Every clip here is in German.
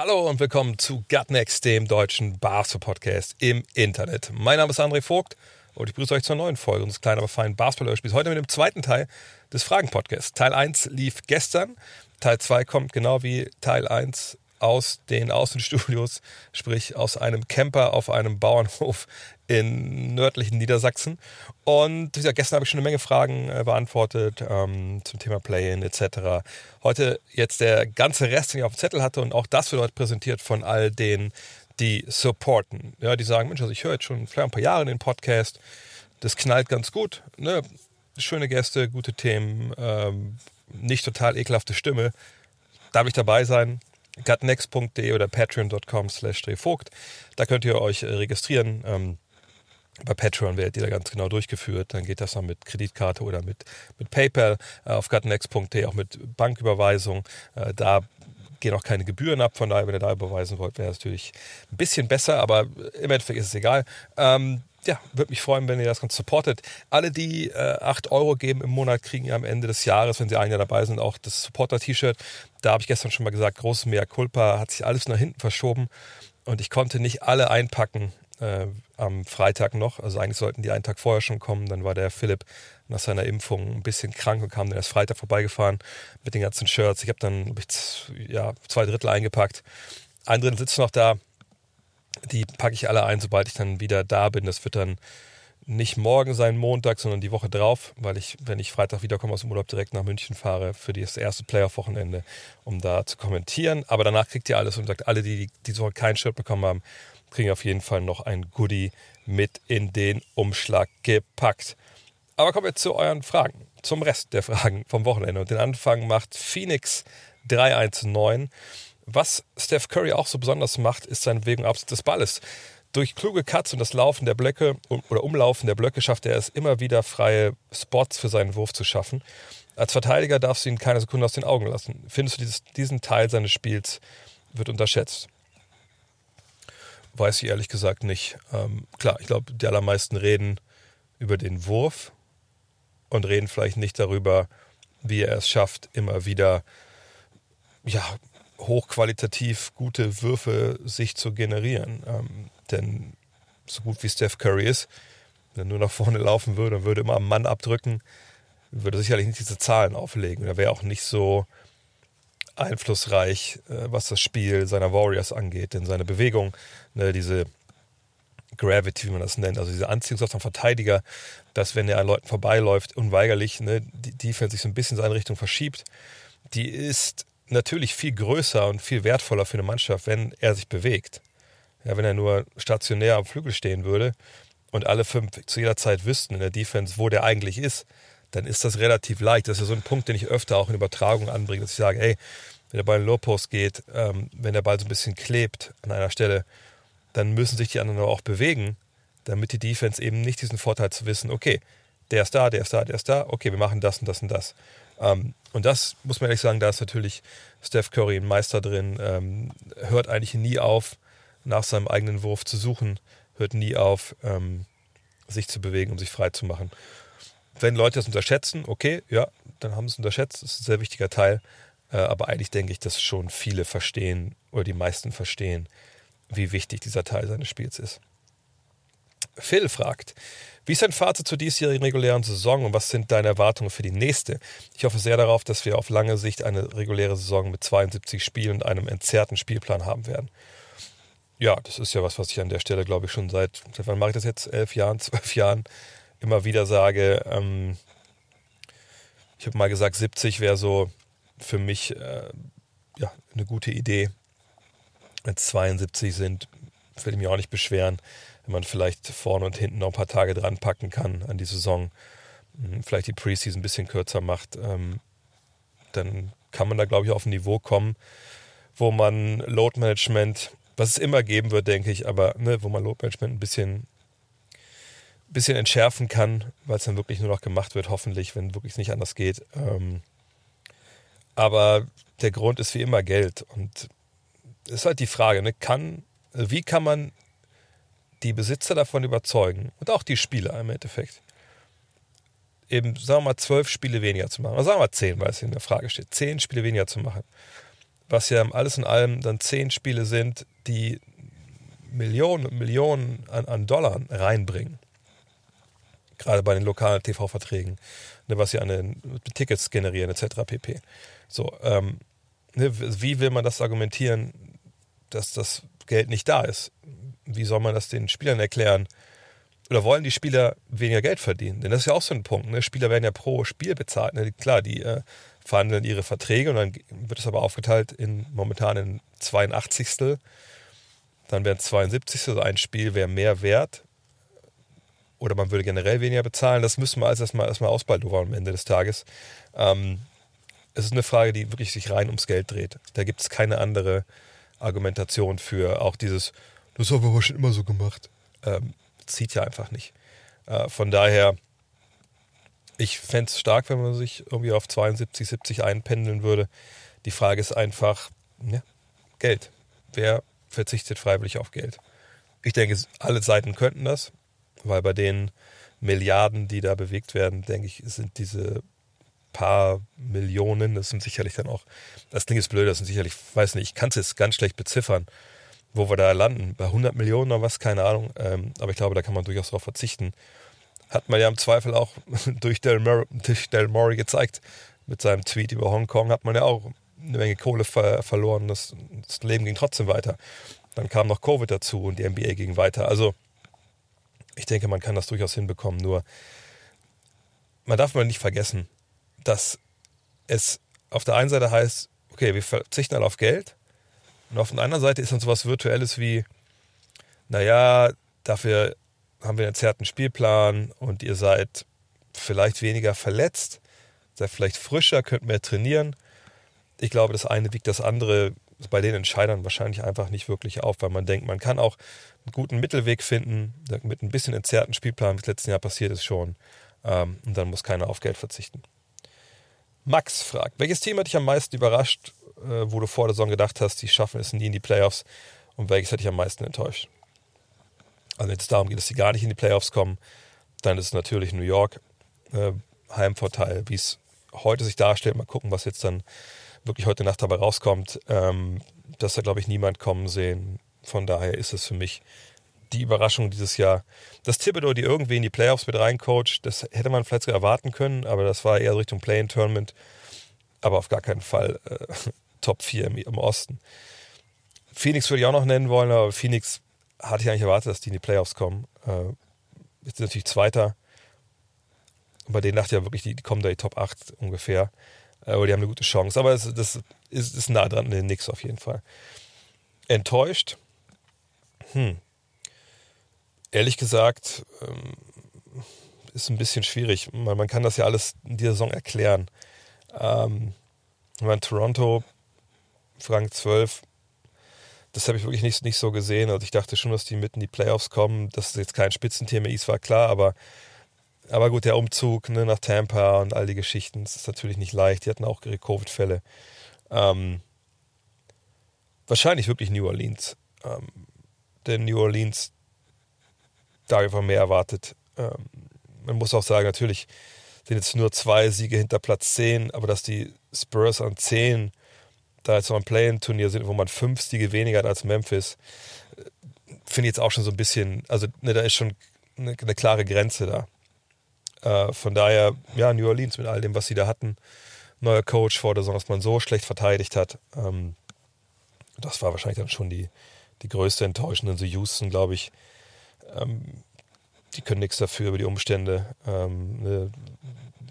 Hallo und willkommen zu Gutnext, dem deutschen Basketball-Podcast im Internet. Mein Name ist André Vogt und ich begrüße euch zur neuen Folge unseres kleinen, aber feinen Basketball-Hörspiels. Heute mit dem zweiten Teil des Fragen-Podcasts. Teil 1 lief gestern, Teil 2 kommt genau wie Teil 1 aus den Außenstudios, sprich aus einem Camper auf einem Bauernhof in nördlichen Niedersachsen. Und gesagt, gestern habe ich schon eine Menge Fragen äh, beantwortet ähm, zum Thema Play-In etc. Heute jetzt der ganze Rest, den ich auf dem Zettel hatte und auch das wird heute präsentiert von all denen, die supporten. Ja, die sagen, Mensch, also ich höre jetzt schon vielleicht ein paar Jahre den Podcast, das knallt ganz gut, ne? schöne Gäste, gute Themen, ähm, nicht total ekelhafte Stimme. Darf ich dabei sein? gutnext.de oder patreon.com slash Vogt. Da könnt ihr euch registrieren. Ähm, bei Patreon werdet ihr da ganz genau durchgeführt. Dann geht das dann mit Kreditkarte oder mit, mit PayPal. Äh, auf gutnext.de auch mit Banküberweisung. Äh, da gehen auch keine Gebühren ab. Von daher, wenn ihr da überweisen wollt, wäre es natürlich ein bisschen besser, aber im Endeffekt ist es egal. Ähm, ja, würde mich freuen, wenn ihr das Ganze supportet. Alle, die äh, 8 Euro geben im Monat, kriegen ja am Ende des Jahres, wenn sie ein Jahr dabei sind, auch das Supporter-T-Shirt. Da habe ich gestern schon mal gesagt, großes Mea Culpa, hat sich alles nach hinten verschoben und ich konnte nicht alle einpacken äh, am Freitag noch. Also eigentlich sollten die einen Tag vorher schon kommen. Dann war der Philipp nach seiner Impfung ein bisschen krank und kam dann erst Freitag vorbeigefahren mit den ganzen Shirts. Ich habe dann hab ich, ja, zwei Drittel eingepackt. Ein Drittel sitzt noch da. Die packe ich alle ein, sobald ich dann wieder da bin. Das wird dann nicht morgen sein, Montag, sondern die Woche drauf, weil ich, wenn ich Freitag wiederkomme aus dem Urlaub, direkt nach München fahre für das erste Playoff-Wochenende, um da zu kommentieren. Aber danach kriegt ihr alles und sagt, alle, die diese Woche kein Shirt bekommen haben, kriegen auf jeden Fall noch ein Goodie mit in den Umschlag gepackt. Aber kommen wir zu euren Fragen, zum Rest der Fragen vom Wochenende. Und den Anfang macht Phoenix 319. Was Steph Curry auch so besonders macht, ist seine Bewegung abseits des Balles. Durch kluge Cuts und das Laufen der Blöcke oder Umlaufen der Blöcke schafft er es immer wieder freie Spots für seinen Wurf zu schaffen. Als Verteidiger darfst du ihn keine Sekunde aus den Augen lassen. Findest du dieses, diesen Teil seines Spiels wird unterschätzt? Weiß ich ehrlich gesagt nicht. Ähm, klar, ich glaube, die allermeisten reden über den Wurf und reden vielleicht nicht darüber, wie er es schafft, immer wieder ja, hochqualitativ gute Würfe sich zu generieren. Ähm, denn so gut wie Steph Curry ist, wenn er nur nach vorne laufen würde und würde immer am Mann abdrücken, würde sicherlich nicht diese Zahlen auflegen. Er wäre auch nicht so einflussreich, äh, was das Spiel seiner Warriors angeht. Denn seine Bewegung, ne, diese Gravity, wie man das nennt, also diese Anziehungskraft vom Verteidiger, dass wenn er an Leuten vorbeiläuft, unweigerlich ne, die Defense sich so ein bisschen in seine Richtung verschiebt, die ist natürlich viel größer und viel wertvoller für eine Mannschaft, wenn er sich bewegt. Ja, wenn er nur stationär am Flügel stehen würde und alle fünf zu jeder Zeit wüssten in der Defense, wo der eigentlich ist, dann ist das relativ leicht. Das ist so ein Punkt, den ich öfter auch in Übertragung anbringe, dass ich sage, hey, wenn der Ball in Low Post geht, ähm, wenn der Ball so ein bisschen klebt an einer Stelle, dann müssen sich die anderen aber auch bewegen, damit die Defense eben nicht diesen Vorteil zu wissen, okay, der ist da, der ist da, der ist da, okay, wir machen das und das und das. Ähm, und das muss man ehrlich sagen, da ist natürlich Steph Curry ein Meister drin, ähm, hört eigentlich nie auf, nach seinem eigenen Wurf zu suchen, hört nie auf, ähm, sich zu bewegen, um sich frei zu machen. Wenn Leute das unterschätzen, okay, ja, dann haben sie es unterschätzt, das ist ein sehr wichtiger Teil. Äh, aber eigentlich denke ich, dass schon viele verstehen oder die meisten verstehen, wie wichtig dieser Teil seines Spiels ist. Phil fragt, wie ist dein Fazit zur diesjährigen regulären Saison und was sind deine Erwartungen für die nächste? Ich hoffe sehr darauf, dass wir auf lange Sicht eine reguläre Saison mit 72 Spielen und einem entzerrten Spielplan haben werden. Ja, das ist ja was, was ich an der Stelle, glaube ich, schon seit, seit wann mache ich das jetzt? Elf Jahren, zwölf Jahren immer wieder sage. Ähm, ich habe mal gesagt, 70 wäre so für mich äh, ja, eine gute Idee. Wenn es 72 sind, will ich mich auch nicht beschweren, wenn man vielleicht vorne und hinten noch ein paar Tage dran packen kann an die Saison, vielleicht die Preseason ein bisschen kürzer macht, ähm, dann kann man da, glaube ich, auf ein Niveau kommen, wo man Load Management, was es immer geben wird, denke ich, aber ne, wo man Load Management ein bisschen bisschen entschärfen kann, weil es dann wirklich nur noch gemacht wird, hoffentlich, wenn wirklich nicht anders geht. Ähm, aber der Grund ist wie immer Geld. Und es ist halt die Frage, ne, kann, wie kann man die Besitzer davon überzeugen und auch die Spieler im Endeffekt, eben, sagen wir mal, zwölf Spiele weniger zu machen. Oder sagen wir mal zehn, weil es in der Frage steht. Zehn Spiele weniger zu machen. Was ja alles in allem dann zehn Spiele sind, die Millionen und Millionen an, an Dollar reinbringen. Gerade bei den lokalen TV-Verträgen, ne, was sie an den Tickets generieren, etc. pp. So, ähm, ne, wie will man das argumentieren, dass das Geld nicht da ist? Wie soll man das den Spielern erklären? Oder wollen die Spieler weniger Geld verdienen? Denn das ist ja auch so ein Punkt. Ne? Spieler werden ja pro Spiel bezahlt. Ne? Klar, die äh, verhandeln ihre Verträge und dann wird es aber aufgeteilt in momentan in 82. Dann wären 72. Also ein Spiel wäre mehr wert. Oder man würde generell weniger bezahlen. Das müssen wir alles erstmal, erstmal ausbaldowern am Ende des Tages. Ähm, es ist eine Frage, die wirklich sich rein ums Geld dreht. Da gibt es keine andere Argumentation für auch dieses, das haben wir schon immer so gemacht. Ähm, zieht ja einfach nicht. Äh, von daher, ich fände es stark, wenn man sich irgendwie auf 72, 70 einpendeln würde. Die Frage ist einfach, ja, Geld. Wer verzichtet freiwillig auf Geld? Ich denke, alle Seiten könnten das, weil bei den Milliarden, die da bewegt werden, denke ich, sind diese paar Millionen, das sind sicherlich dann auch, das Ding ist blöd, das sind sicherlich, weiß nicht, ich kann es jetzt ganz schlecht beziffern, wo wir da landen. Bei 100 Millionen oder was, keine Ahnung. Ähm, aber ich glaube, da kann man durchaus darauf verzichten. Hat man ja im Zweifel auch durch Del, Mur Del Murray gezeigt. Mit seinem Tweet über Hongkong hat man ja auch eine Menge Kohle ver verloren. Das, das Leben ging trotzdem weiter. Dann kam noch Covid dazu und die NBA ging weiter. Also ich denke, man kann das durchaus hinbekommen. Nur man darf mal nicht vergessen, dass es auf der einen Seite heißt, okay, wir verzichten alle auf Geld, und auf der anderen Seite ist dann sowas Virtuelles wie, naja, dafür haben wir einen zerrten Spielplan und ihr seid vielleicht weniger verletzt, seid vielleicht frischer, könnt mehr trainieren. Ich glaube, das eine wiegt das andere bei den Entscheidern wahrscheinlich einfach nicht wirklich auf, weil man denkt, man kann auch einen guten Mittelweg finden, mit ein bisschen entzerrten Spielplan, wie es letzten Jahr passiert ist schon. Ähm, und dann muss keiner auf Geld verzichten. Max fragt, welches Team hat dich am meisten überrascht äh, wo du vor der Saison gedacht hast, die schaffen es nie in die Playoffs und welches hat dich am meisten enttäuscht? Also wenn es darum geht, dass sie gar nicht in die Playoffs kommen, dann ist es natürlich New York äh, Heimvorteil, wie es heute sich darstellt. Mal gucken, was jetzt dann wirklich heute Nacht dabei rauskommt. Ähm, das hat, glaube ich, niemand kommen sehen. Von daher ist es für mich die Überraschung dieses Jahr. Dass Thibodeau die irgendwie in die Playoffs mit reincoacht, das hätte man vielleicht sogar erwarten können, aber das war eher Richtung Play-in-Tournament. Aber auf gar keinen Fall äh, Top 4 im, im Osten. Phoenix würde ich auch noch nennen wollen, aber Phoenix hatte ich eigentlich erwartet, dass die in die Playoffs kommen. Äh, jetzt sind natürlich Zweiter. Und bei denen dachte ich ja wirklich, die, die kommen da in die Top 8 ungefähr. Äh, aber die haben eine gute Chance. Aber es, das ist, ist nah dran an den Knicks auf jeden Fall. Enttäuscht? Hm. Ehrlich gesagt, ähm, ist ein bisschen schwierig. Man, kann das ja alles in dieser Saison erklären. Ähm, ich meine, Toronto Frank 12, das habe ich wirklich nicht, nicht so gesehen. Also ich dachte schon, dass die mitten in die Playoffs kommen. Dass es jetzt kein Spitzenthema ist, war klar, aber, aber gut, der Umzug ne, nach Tampa und all die Geschichten, das ist natürlich nicht leicht. Die hatten auch ihre Covid-Fälle. Ähm, wahrscheinlich wirklich New Orleans. Ähm, denn New Orleans, da einfach mehr erwartet. Ähm, man muss auch sagen, natürlich sind jetzt nur zwei Siege hinter Platz 10, aber dass die Spurs an 10 da jetzt noch ein Play-In-Turnier sind, wo man fünf Siege weniger hat als Memphis, finde ich jetzt auch schon so ein bisschen, also ne, da ist schon eine, eine klare Grenze da. Äh, von daher, ja, New Orleans mit all dem, was sie da hatten, neuer Coach vor der Saison, dass man so schlecht verteidigt hat, ähm, das war wahrscheinlich dann schon die, die größte Enttäuschung. Und so Houston, glaube ich, ähm, die können nichts dafür über die Umstände, ähm, ne,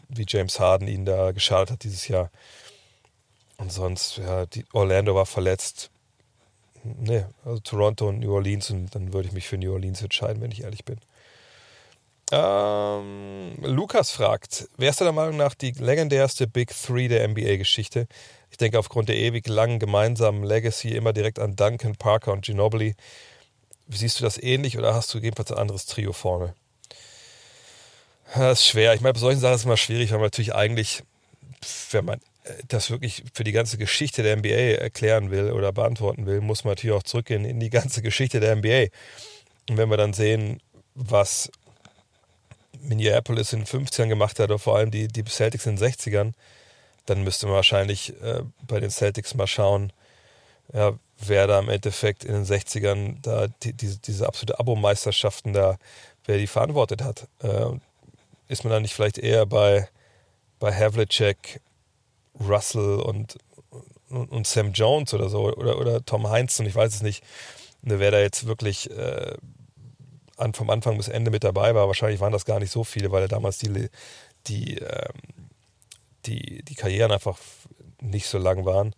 wie James Harden ihnen da geschadet hat dieses Jahr. Und sonst, ja, Orlando war verletzt. Nee, also Toronto und New Orleans und dann würde ich mich für New Orleans entscheiden, wenn ich ehrlich bin. Ähm, Lukas fragt, wer ist deiner Meinung nach die legendärste Big Three der NBA-Geschichte? Ich denke aufgrund der ewig langen gemeinsamen Legacy immer direkt an Duncan, Parker und Ginobili. Siehst du das ähnlich oder hast du jedenfalls ein anderes Trio vorne? Das ist schwer. Ich meine, bei solchen Sachen ist es immer schwierig, weil man natürlich eigentlich, wenn man äh, das wirklich für die ganze Geschichte der NBA erklären will oder beantworten will, muss man natürlich auch zurückgehen in die ganze Geschichte der NBA. Und wenn wir dann sehen, was Minneapolis in den 50ern gemacht hat, oder vor allem die, die Celtics in den 60ern, dann müsste man wahrscheinlich äh, bei den Celtics mal schauen, ja, wer da im Endeffekt in den 60ern da die, diese, diese absolute Abo-Meisterschaften da, wer die verantwortet hat. Äh, ist man da nicht vielleicht eher bei, bei Havlicek, Russell und, und, und, Sam Jones oder so oder, oder Tom Heinz und ich weiß es nicht, wer da jetzt wirklich äh, an, vom Anfang bis Ende mit dabei war. Wahrscheinlich waren das gar nicht so viele, weil er damals die, die, ähm, die, die Karrieren einfach nicht so lang waren.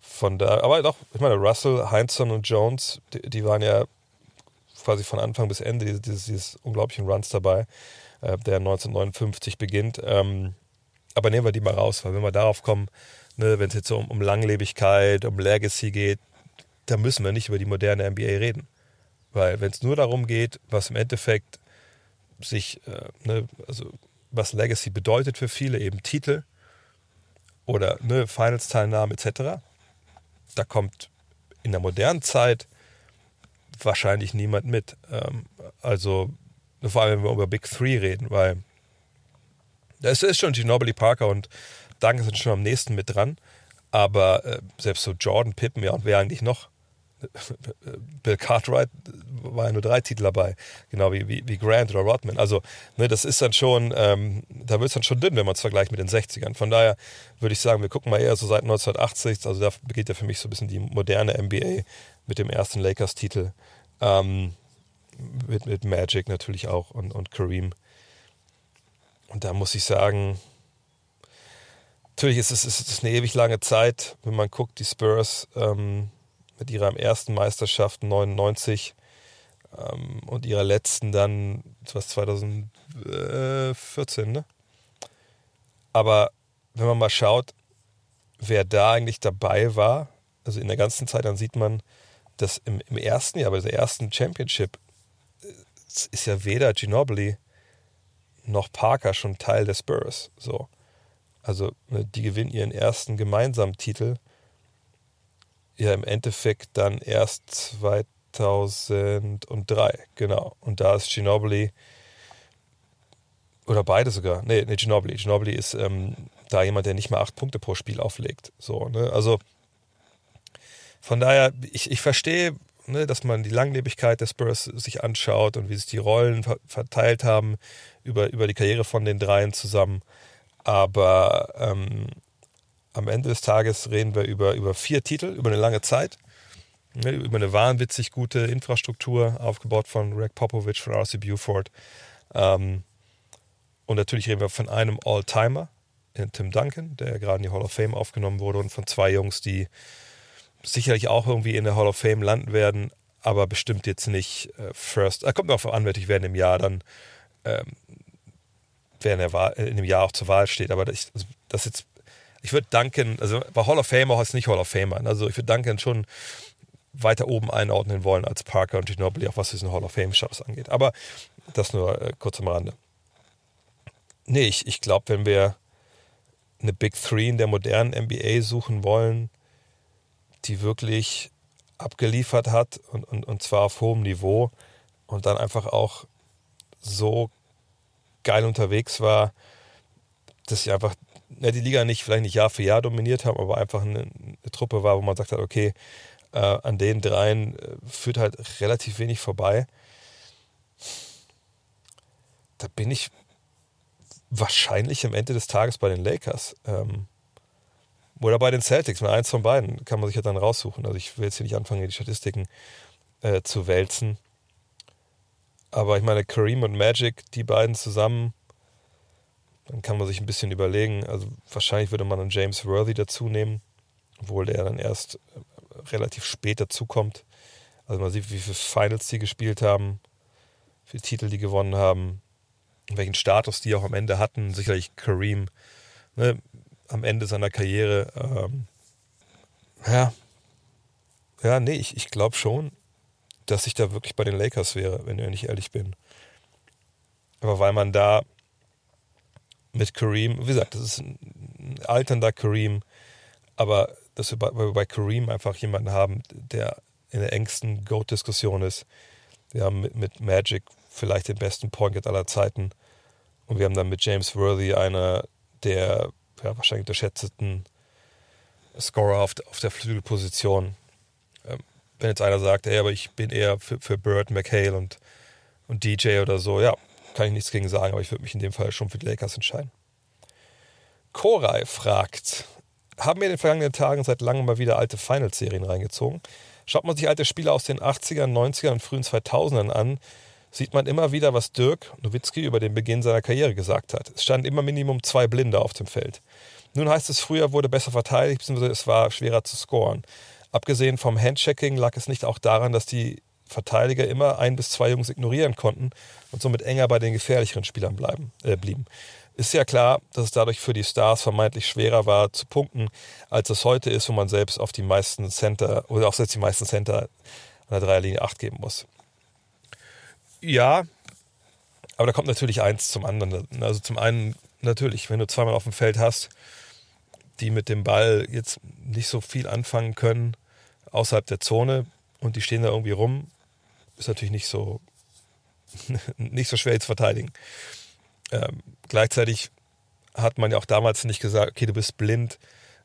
Von da, aber doch, ich meine, Russell, Heinzson und Jones, die, die waren ja quasi von Anfang bis Ende dieses, dieses, dieses unglaublichen Runs dabei, äh, der 1959 beginnt. Ähm, aber nehmen wir die mal raus, weil wenn wir darauf kommen, ne, wenn es jetzt so um, um Langlebigkeit, um Legacy geht, da müssen wir nicht über die moderne NBA reden. Weil wenn es nur darum geht, was im Endeffekt sich, äh, ne, also was Legacy bedeutet für viele, eben Titel oder ne, Finals-Teilnahmen etc., da kommt in der modernen Zeit wahrscheinlich niemand mit. Ähm, also vor allem, wenn wir über Big Three reden, weil es ist schon Ginobili Parker und Duncan sind schon am nächsten mit dran. Aber äh, selbst so Jordan, Pippen, ja, und wer eigentlich noch? Bill Cartwright war ja nur drei Titel dabei, genau wie, wie, wie Grant oder Rodman. Also, ne, das ist dann schon, ähm, da wird es dann schon dünn, wenn man es vergleicht mit den 60ern. Von daher würde ich sagen, wir gucken mal eher so seit 1980, also da begeht ja für mich so ein bisschen die moderne NBA mit dem ersten Lakers-Titel. Ähm, mit, mit Magic natürlich auch und, und Kareem. Und da muss ich sagen, natürlich ist es, ist es eine ewig lange Zeit, wenn man guckt, die Spurs. Ähm, mit ihrer ersten Meisterschaft 99 ähm, und ihrer letzten dann, was 2014, ne? Aber wenn man mal schaut, wer da eigentlich dabei war, also in der ganzen Zeit, dann sieht man, dass im, im ersten Jahr, bei der ersten Championship, ist ja weder Ginobili noch Parker schon Teil des Spurs. So. Also ne, die gewinnen ihren ersten gemeinsamen Titel ja im Endeffekt dann erst 2003, genau. Und da ist Ginobili, oder beide sogar, nee, nee Ginobili. Ginobili ist ähm, da jemand, der nicht mal acht Punkte pro Spiel auflegt. So, ne? Also von daher, ich, ich verstehe, ne, dass man die Langlebigkeit des Spurs sich anschaut und wie sich die Rollen verteilt haben über, über die Karriere von den dreien zusammen. Aber ähm, am Ende des Tages reden wir über, über vier Titel, über eine lange Zeit, ne, über eine wahnwitzig gute Infrastruktur, aufgebaut von Greg Popovich, von R.C. Buford. Ähm, und natürlich reden wir von einem All-Timer, Tim Duncan, der gerade in die Hall of Fame aufgenommen wurde, und von zwei Jungs, die sicherlich auch irgendwie in der Hall of Fame landen werden, aber bestimmt jetzt nicht äh, First. Äh, kommt mir auch an, ich werden im Jahr dann, ähm, wer in, der Wahl, in dem Jahr auch zur Wahl steht. Aber das, also das jetzt ich würde Duncan, also bei Hall of Famer heißt nicht Hall of Famer. Also ich würde Duncan schon weiter oben einordnen wollen als Parker und Ginobili, auch was diesen Hall of Fame-Status angeht. Aber das nur äh, kurz am Rande. Nee, ich, ich glaube, wenn wir eine Big Three in der modernen NBA suchen wollen, die wirklich abgeliefert hat und, und, und zwar auf hohem Niveau und dann einfach auch so geil unterwegs war, dass sie einfach ja, die Liga nicht vielleicht nicht Jahr für Jahr dominiert haben, aber einfach eine, eine Truppe war, wo man sagt hat, okay, äh, an den dreien äh, führt halt relativ wenig vorbei. Da bin ich wahrscheinlich am Ende des Tages bei den Lakers. Ähm, oder bei den Celtics. Mal eins von beiden kann man sich ja dann raussuchen. Also ich will jetzt hier nicht anfangen, die Statistiken äh, zu wälzen. Aber ich meine, Kareem und Magic, die beiden zusammen, dann kann man sich ein bisschen überlegen, also wahrscheinlich würde man einen James Worthy dazu nehmen, obwohl der dann erst äh, relativ spät dazukommt. Also man sieht, wie viele Finals die gespielt haben, wie viele Titel die gewonnen haben, welchen Status die auch am Ende hatten. Sicherlich Kareem ne, am Ende seiner Karriere. Ähm, ja, ja, nee, ich, ich glaube schon, dass ich da wirklich bei den Lakers wäre, wenn ich ehrlich bin. Aber weil man da mit Kareem. Wie gesagt, das ist ein alternder Kareem, aber dass wir bei, bei Kareem einfach jemanden haben, der in der engsten Goat-Diskussion ist. Wir haben mit, mit Magic vielleicht den besten Point aller Zeiten. Und wir haben dann mit James Worthy einer der ja, wahrscheinlich unterschätzten Scorer auf, auf der Flügelposition. Ähm, wenn jetzt einer sagt, ey, aber ich bin eher für, für Bird, McHale und, und DJ oder so, ja, kann ich nichts gegen sagen, aber ich würde mich in dem Fall schon für die Lakers entscheiden. Koray fragt, haben wir in den vergangenen Tagen seit langem mal wieder alte Finals-Serien reingezogen? Schaut man sich alte Spiele aus den 80ern, 90ern und frühen 2000ern an, sieht man immer wieder, was Dirk Nowitzki über den Beginn seiner Karriere gesagt hat. Es standen immer Minimum zwei Blinde auf dem Feld. Nun heißt es, früher wurde besser verteidigt, beziehungsweise es war schwerer zu scoren. Abgesehen vom Handchecking lag es nicht auch daran, dass die Verteidiger immer ein bis zwei Jungs ignorieren konnten und somit enger bei den gefährlicheren Spielern bleiben, äh, blieben. Ist ja klar, dass es dadurch für die Stars vermeintlich schwerer war zu punkten, als es heute ist, wo man selbst auf die meisten Center oder auch selbst die meisten Center an der Dreierlinie acht geben muss. Ja, aber da kommt natürlich eins zum anderen. Also zum einen natürlich, wenn du zweimal auf dem Feld hast, die mit dem Ball jetzt nicht so viel anfangen können außerhalb der Zone und die stehen da irgendwie rum, ist natürlich nicht so nicht so schwer zu verteidigen. Ähm, gleichzeitig hat man ja auch damals nicht gesagt, okay, du bist blind,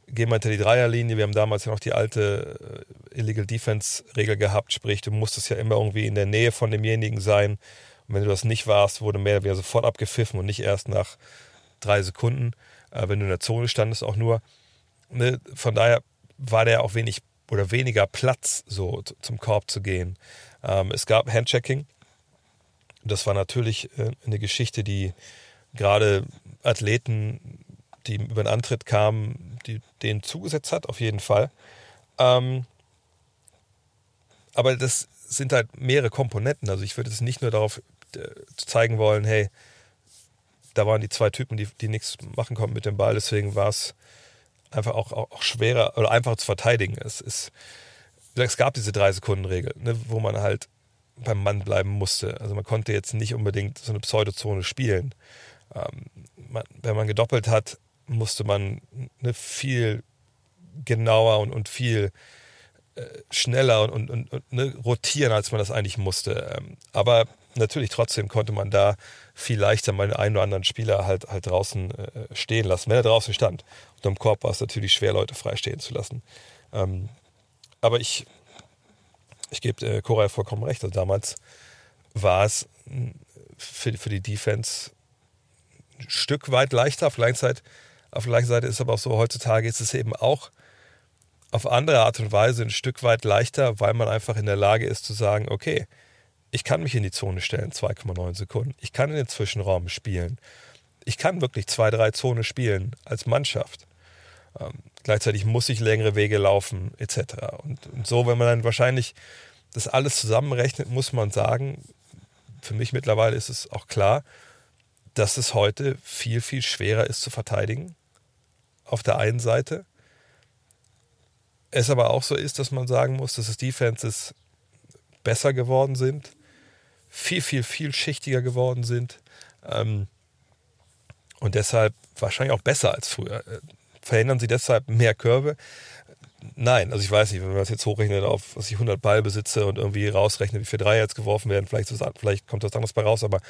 geh mal hinter die Dreierlinie. Wir haben damals ja noch die alte äh, Illegal Defense Regel gehabt, sprich, du musstest ja immer irgendwie in der Nähe von demjenigen sein. Und wenn du das nicht warst, wurde mehr oder weniger sofort abgepfiffen und nicht erst nach drei Sekunden, äh, wenn du in der Zone standest, auch nur. Ne? Von daher war der auch wenig oder weniger Platz, so zum Korb zu gehen. Ähm, es gab Handchecking, das war natürlich äh, eine Geschichte, die gerade Athleten, die über den Antritt kamen, die denen zugesetzt hat, auf jeden Fall. Ähm, aber das sind halt mehrere Komponenten. Also ich würde es nicht nur darauf äh, zeigen wollen, hey, da waren die zwei Typen, die, die nichts machen konnten mit dem Ball, deswegen war es einfach auch, auch, schwerer oder einfacher zu verteidigen. Es, ist, es gab diese Drei-Sekunden-Regel, ne, wo man halt beim Mann bleiben musste. Also man konnte jetzt nicht unbedingt so eine Pseudozone spielen. Ähm, man, wenn man gedoppelt hat, musste man eine viel genauer und, und viel äh, schneller und, und, und ne, rotieren, als man das eigentlich musste. Ähm, aber natürlich trotzdem konnte man da viel leichter mal einen oder anderen Spieler halt, halt draußen äh, stehen lassen, wenn er draußen stand. Unterm Korb war es natürlich schwer, Leute freistehen zu lassen. Ähm, aber ich ich gebe äh, Koray vollkommen recht. Also damals war es für, für die Defense ein Stück weit leichter. Auf der auf der gleichen Seite ist aber auch so, heutzutage ist es eben auch auf andere Art und Weise ein Stück weit leichter, weil man einfach in der Lage ist zu sagen, okay, ich kann mich in die Zone stellen, 2,9 Sekunden. Ich kann in den Zwischenraum spielen. Ich kann wirklich zwei, drei Zone spielen als Mannschaft. Ähm, gleichzeitig muss ich längere Wege laufen, etc. Und, und, so, wenn man dann wahrscheinlich das alles zusammenrechnet, muss man sagen, für mich mittlerweile ist es auch klar, dass es heute viel, viel schwerer ist zu verteidigen. Auf der einen Seite. Es aber auch so ist, dass man sagen muss, dass es Defenses besser geworden sind, viel, viel, viel schichtiger geworden sind ähm, und deshalb wahrscheinlich auch besser als früher. Verhindern sie deshalb mehr Körbe? Nein, also ich weiß nicht, wenn man das jetzt hochrechnet auf, was ich 100 Ball besitze und irgendwie rausrechnet, wie viele Dreier jetzt geworfen werden, vielleicht, vielleicht kommt das anderes bei raus, aber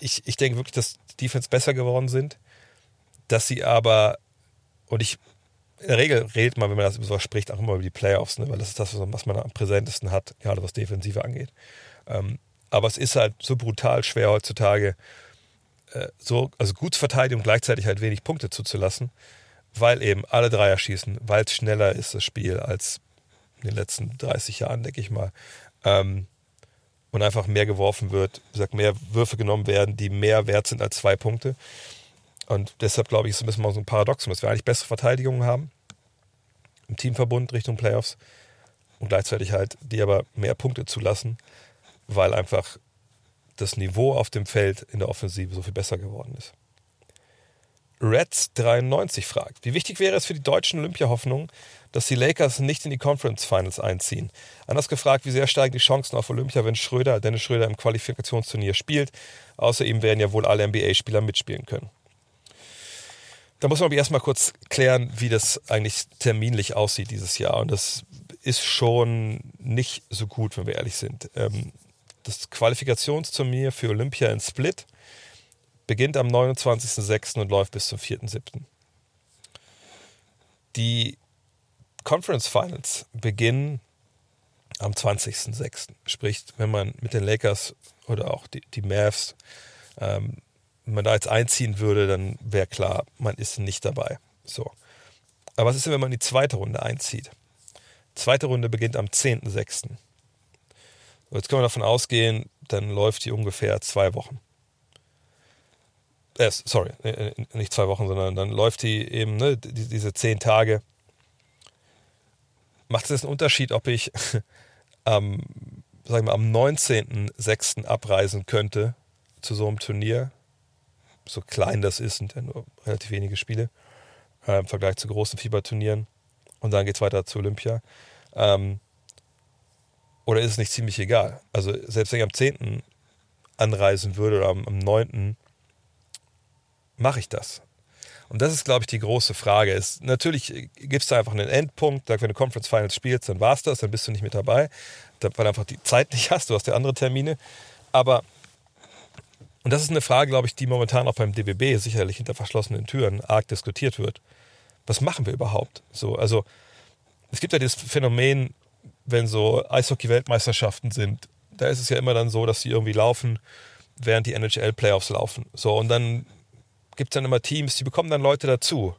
ich, ich denke wirklich, dass die Defense besser geworden sind, dass sie aber, und ich, in der Regel redet man, wenn man das über sowas spricht, auch immer über die Playoffs, ne, weil das ist das, was man am präsentesten hat, gerade was Defensive angeht. Ähm, aber es ist halt so brutal schwer heutzutage, äh, so, also gut zu verteidigen und gleichzeitig halt wenig Punkte zuzulassen weil eben alle Dreier schießen, weil es schneller ist, das Spiel, als in den letzten 30 Jahren, denke ich mal. Ähm, und einfach mehr geworfen wird, gesagt, mehr Würfe genommen werden, die mehr wert sind als zwei Punkte. Und deshalb glaube ich, ist es ein bisschen mal so ein Paradoxon, dass wir eigentlich bessere Verteidigungen haben im Teamverbund Richtung Playoffs und gleichzeitig halt die aber mehr Punkte zulassen, weil einfach das Niveau auf dem Feld in der Offensive so viel besser geworden ist. Reds93 fragt, wie wichtig wäre es für die deutschen Olympia-Hoffnungen, dass die Lakers nicht in die Conference Finals einziehen? Anders gefragt, wie sehr steigen die Chancen auf Olympia, wenn Schröder, Dennis Schröder im Qualifikationsturnier spielt? Außer ihm werden ja wohl alle NBA-Spieler mitspielen können. Da muss man aber erstmal kurz klären, wie das eigentlich terminlich aussieht dieses Jahr. Und das ist schon nicht so gut, wenn wir ehrlich sind. Ähm, das Qualifikationsturnier für Olympia in Split beginnt am 29.06. und läuft bis zum 4.07. Die Conference Finals beginnen am 20.06. Sprich, wenn man mit den Lakers oder auch die, die Mavs, ähm, wenn man da jetzt einziehen würde, dann wäre klar, man ist nicht dabei. So. Aber was ist denn, wenn man die zweite Runde einzieht? Die zweite Runde beginnt am 10.06. Jetzt können wir davon ausgehen, dann läuft die ungefähr zwei Wochen. Äh, sorry, äh, nicht zwei Wochen, sondern dann läuft die eben ne, diese zehn Tage. Macht es einen Unterschied, ob ich am, sagen wir, am 19.06. abreisen könnte zu so einem Turnier? So klein das ist, sind ja nur relativ wenige Spiele äh, im Vergleich zu großen Fieberturnieren. Und dann geht es weiter zu Olympia. Ähm, oder ist es nicht ziemlich egal? Also selbst wenn ich am 10. anreisen würde oder am, am 9. mache ich das. Und das ist, glaube ich, die große Frage. Ist, natürlich gibt es da einfach einen Endpunkt. Wenn du Conference Finals spielst, dann war es das, dann bist du nicht mit dabei, weil du einfach die Zeit nicht hast, du hast ja andere Termine. Aber, und das ist eine Frage, glaube ich, die momentan auch beim DBB sicherlich hinter verschlossenen Türen arg diskutiert wird. Was machen wir überhaupt? So, also, es gibt ja dieses Phänomen, wenn so Eishockey-Weltmeisterschaften sind, da ist es ja immer dann so, dass sie irgendwie laufen, während die NHL-Playoffs laufen. So, und dann gibt es dann immer Teams, die bekommen dann Leute dazu.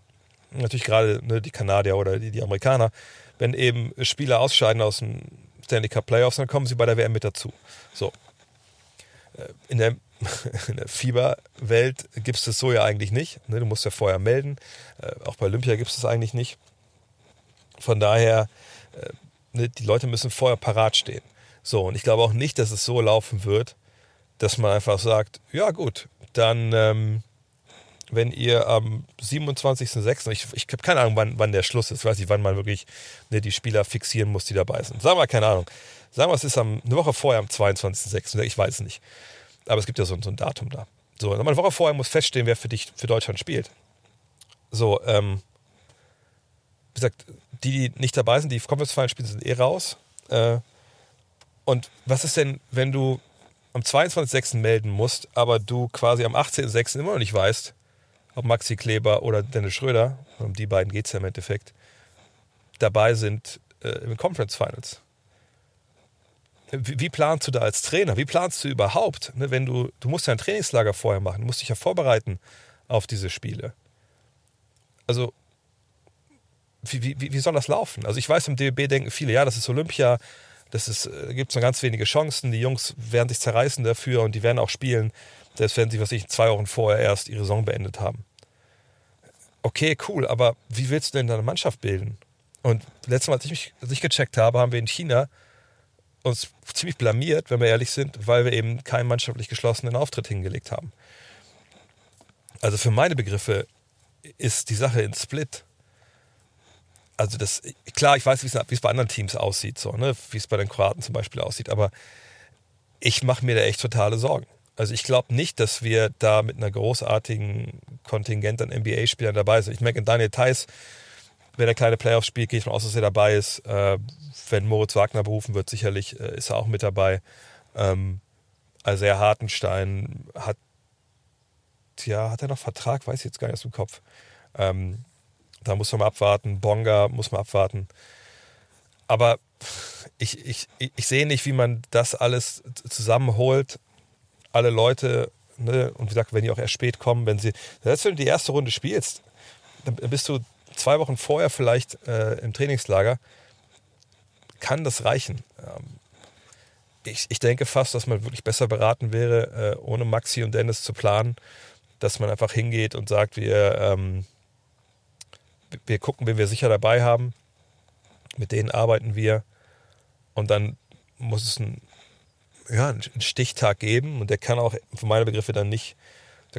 Natürlich gerade ne, die Kanadier oder die, die Amerikaner. Wenn eben Spieler ausscheiden aus dem Stanley Cup Playoffs, dann kommen sie bei der WM mit dazu. So. Äh, in der, in der Fieberwelt gibt es das so ja eigentlich nicht. Ne? Du musst ja vorher melden. Äh, auch bei Olympia gibt es das eigentlich nicht. Von daher, äh, ne, die Leute müssen vorher parat stehen. So, und ich glaube auch nicht, dass es so laufen wird, dass man einfach sagt, ja gut, dann ähm, wenn ihr am 27.06., ich, ich habe keine Ahnung, wann, wann der Schluss ist, weiß nicht, wann man wirklich ne, die Spieler fixieren muss, die dabei sind. Sagen wir, keine Ahnung. Sagen wir, es ist am, eine Woche vorher, am 22.06., ich weiß nicht. Aber es gibt ja so, so ein Datum da. So, eine Woche vorher muss feststehen, wer für dich, für Deutschland spielt. So, ähm, wie gesagt, die, die nicht dabei sind, die Conference Finals spielen, sind eh raus. Äh, und was ist denn, wenn du am 22.06. melden musst, aber du quasi am 18.06. immer noch nicht weißt, ob Maxi Kleber oder Dennis Schröder, um die beiden geht es ja im Endeffekt, dabei sind äh, im Conference Finals. Wie, wie, planst du da als Trainer? Wie planst du überhaupt, ne, wenn du, du musst ja ein Trainingslager vorher machen, du musst dich ja vorbereiten auf diese Spiele. Also, wie, wie, wie soll das laufen? Also ich weiß, im DBB denken viele, ja, das ist Olympia, das ist, äh, gibt es nur ganz wenige Chancen, die Jungs werden sich zerreißen dafür und die werden auch spielen selbst wenn sie, was ich, zwei Wochen vorher erst ihre Saison beendet haben. Okay, cool, aber wie willst du denn deine Mannschaft bilden? Und letztes Mal, als ich mich als ich gecheckt habe, haben wir in China uns ziemlich blamiert, wenn wir ehrlich sind, weil wir eben keinen mannschaftlich geschlossenen Auftritt hingelegt haben. Also für meine Begriffe ist die Sache in Split. Also das, klar, ich weiß, wie es bei anderen Teams aussieht, so, ne? wie es bei den Kroaten zum Beispiel aussieht, aber ich mache mir da echt totale Sorgen. Also ich glaube nicht, dass wir da mit einer großartigen Kontingent an NBA-Spielern dabei sind. Ich merke, Daniel Theiss, wenn er kleine Playoffs spielt, gehe ich von aus, dass er dabei ist. Äh, wenn Moritz Wagner berufen wird, sicherlich äh, ist er auch mit dabei. Ähm, also er Hartenstein hat, ja, hat er noch Vertrag? Weiß ich jetzt gar nicht aus dem Kopf. Ähm, da muss man abwarten. Bonga muss man abwarten. Aber ich, ich, ich sehe nicht, wie man das alles zusammenholt alle Leute, ne, und wie gesagt, wenn die auch erst spät kommen, wenn sie, selbst wenn du die erste Runde spielst, dann bist du zwei Wochen vorher vielleicht äh, im Trainingslager, kann das reichen. Ähm, ich, ich denke fast, dass man wirklich besser beraten wäre, äh, ohne Maxi und Dennis zu planen, dass man einfach hingeht und sagt, wir, ähm, wir gucken, wen wir sicher dabei haben, mit denen arbeiten wir und dann muss es ein ja, einen Stichtag geben und der kann auch für meine Begriffe dann nicht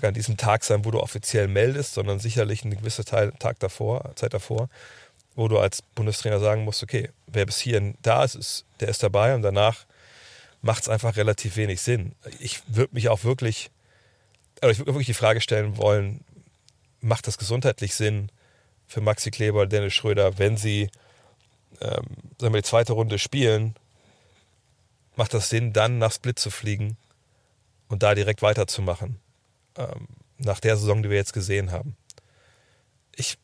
an diesem Tag sein, wo du offiziell meldest, sondern sicherlich ein gewisser Teil, Tag davor, Zeit davor, wo du als Bundestrainer sagen musst, okay, wer bis hierhin da ist, ist der ist dabei und danach macht es einfach relativ wenig Sinn. Ich würde mich auch wirklich, also ich würde wirklich die Frage stellen wollen, macht das gesundheitlich Sinn für Maxi Kleber Dennis Schröder, wenn sie ähm, sagen wir, die zweite Runde spielen, macht das Sinn, dann nach Split zu fliegen und da direkt weiterzumachen. Ähm, nach der Saison, die wir jetzt gesehen haben. Ich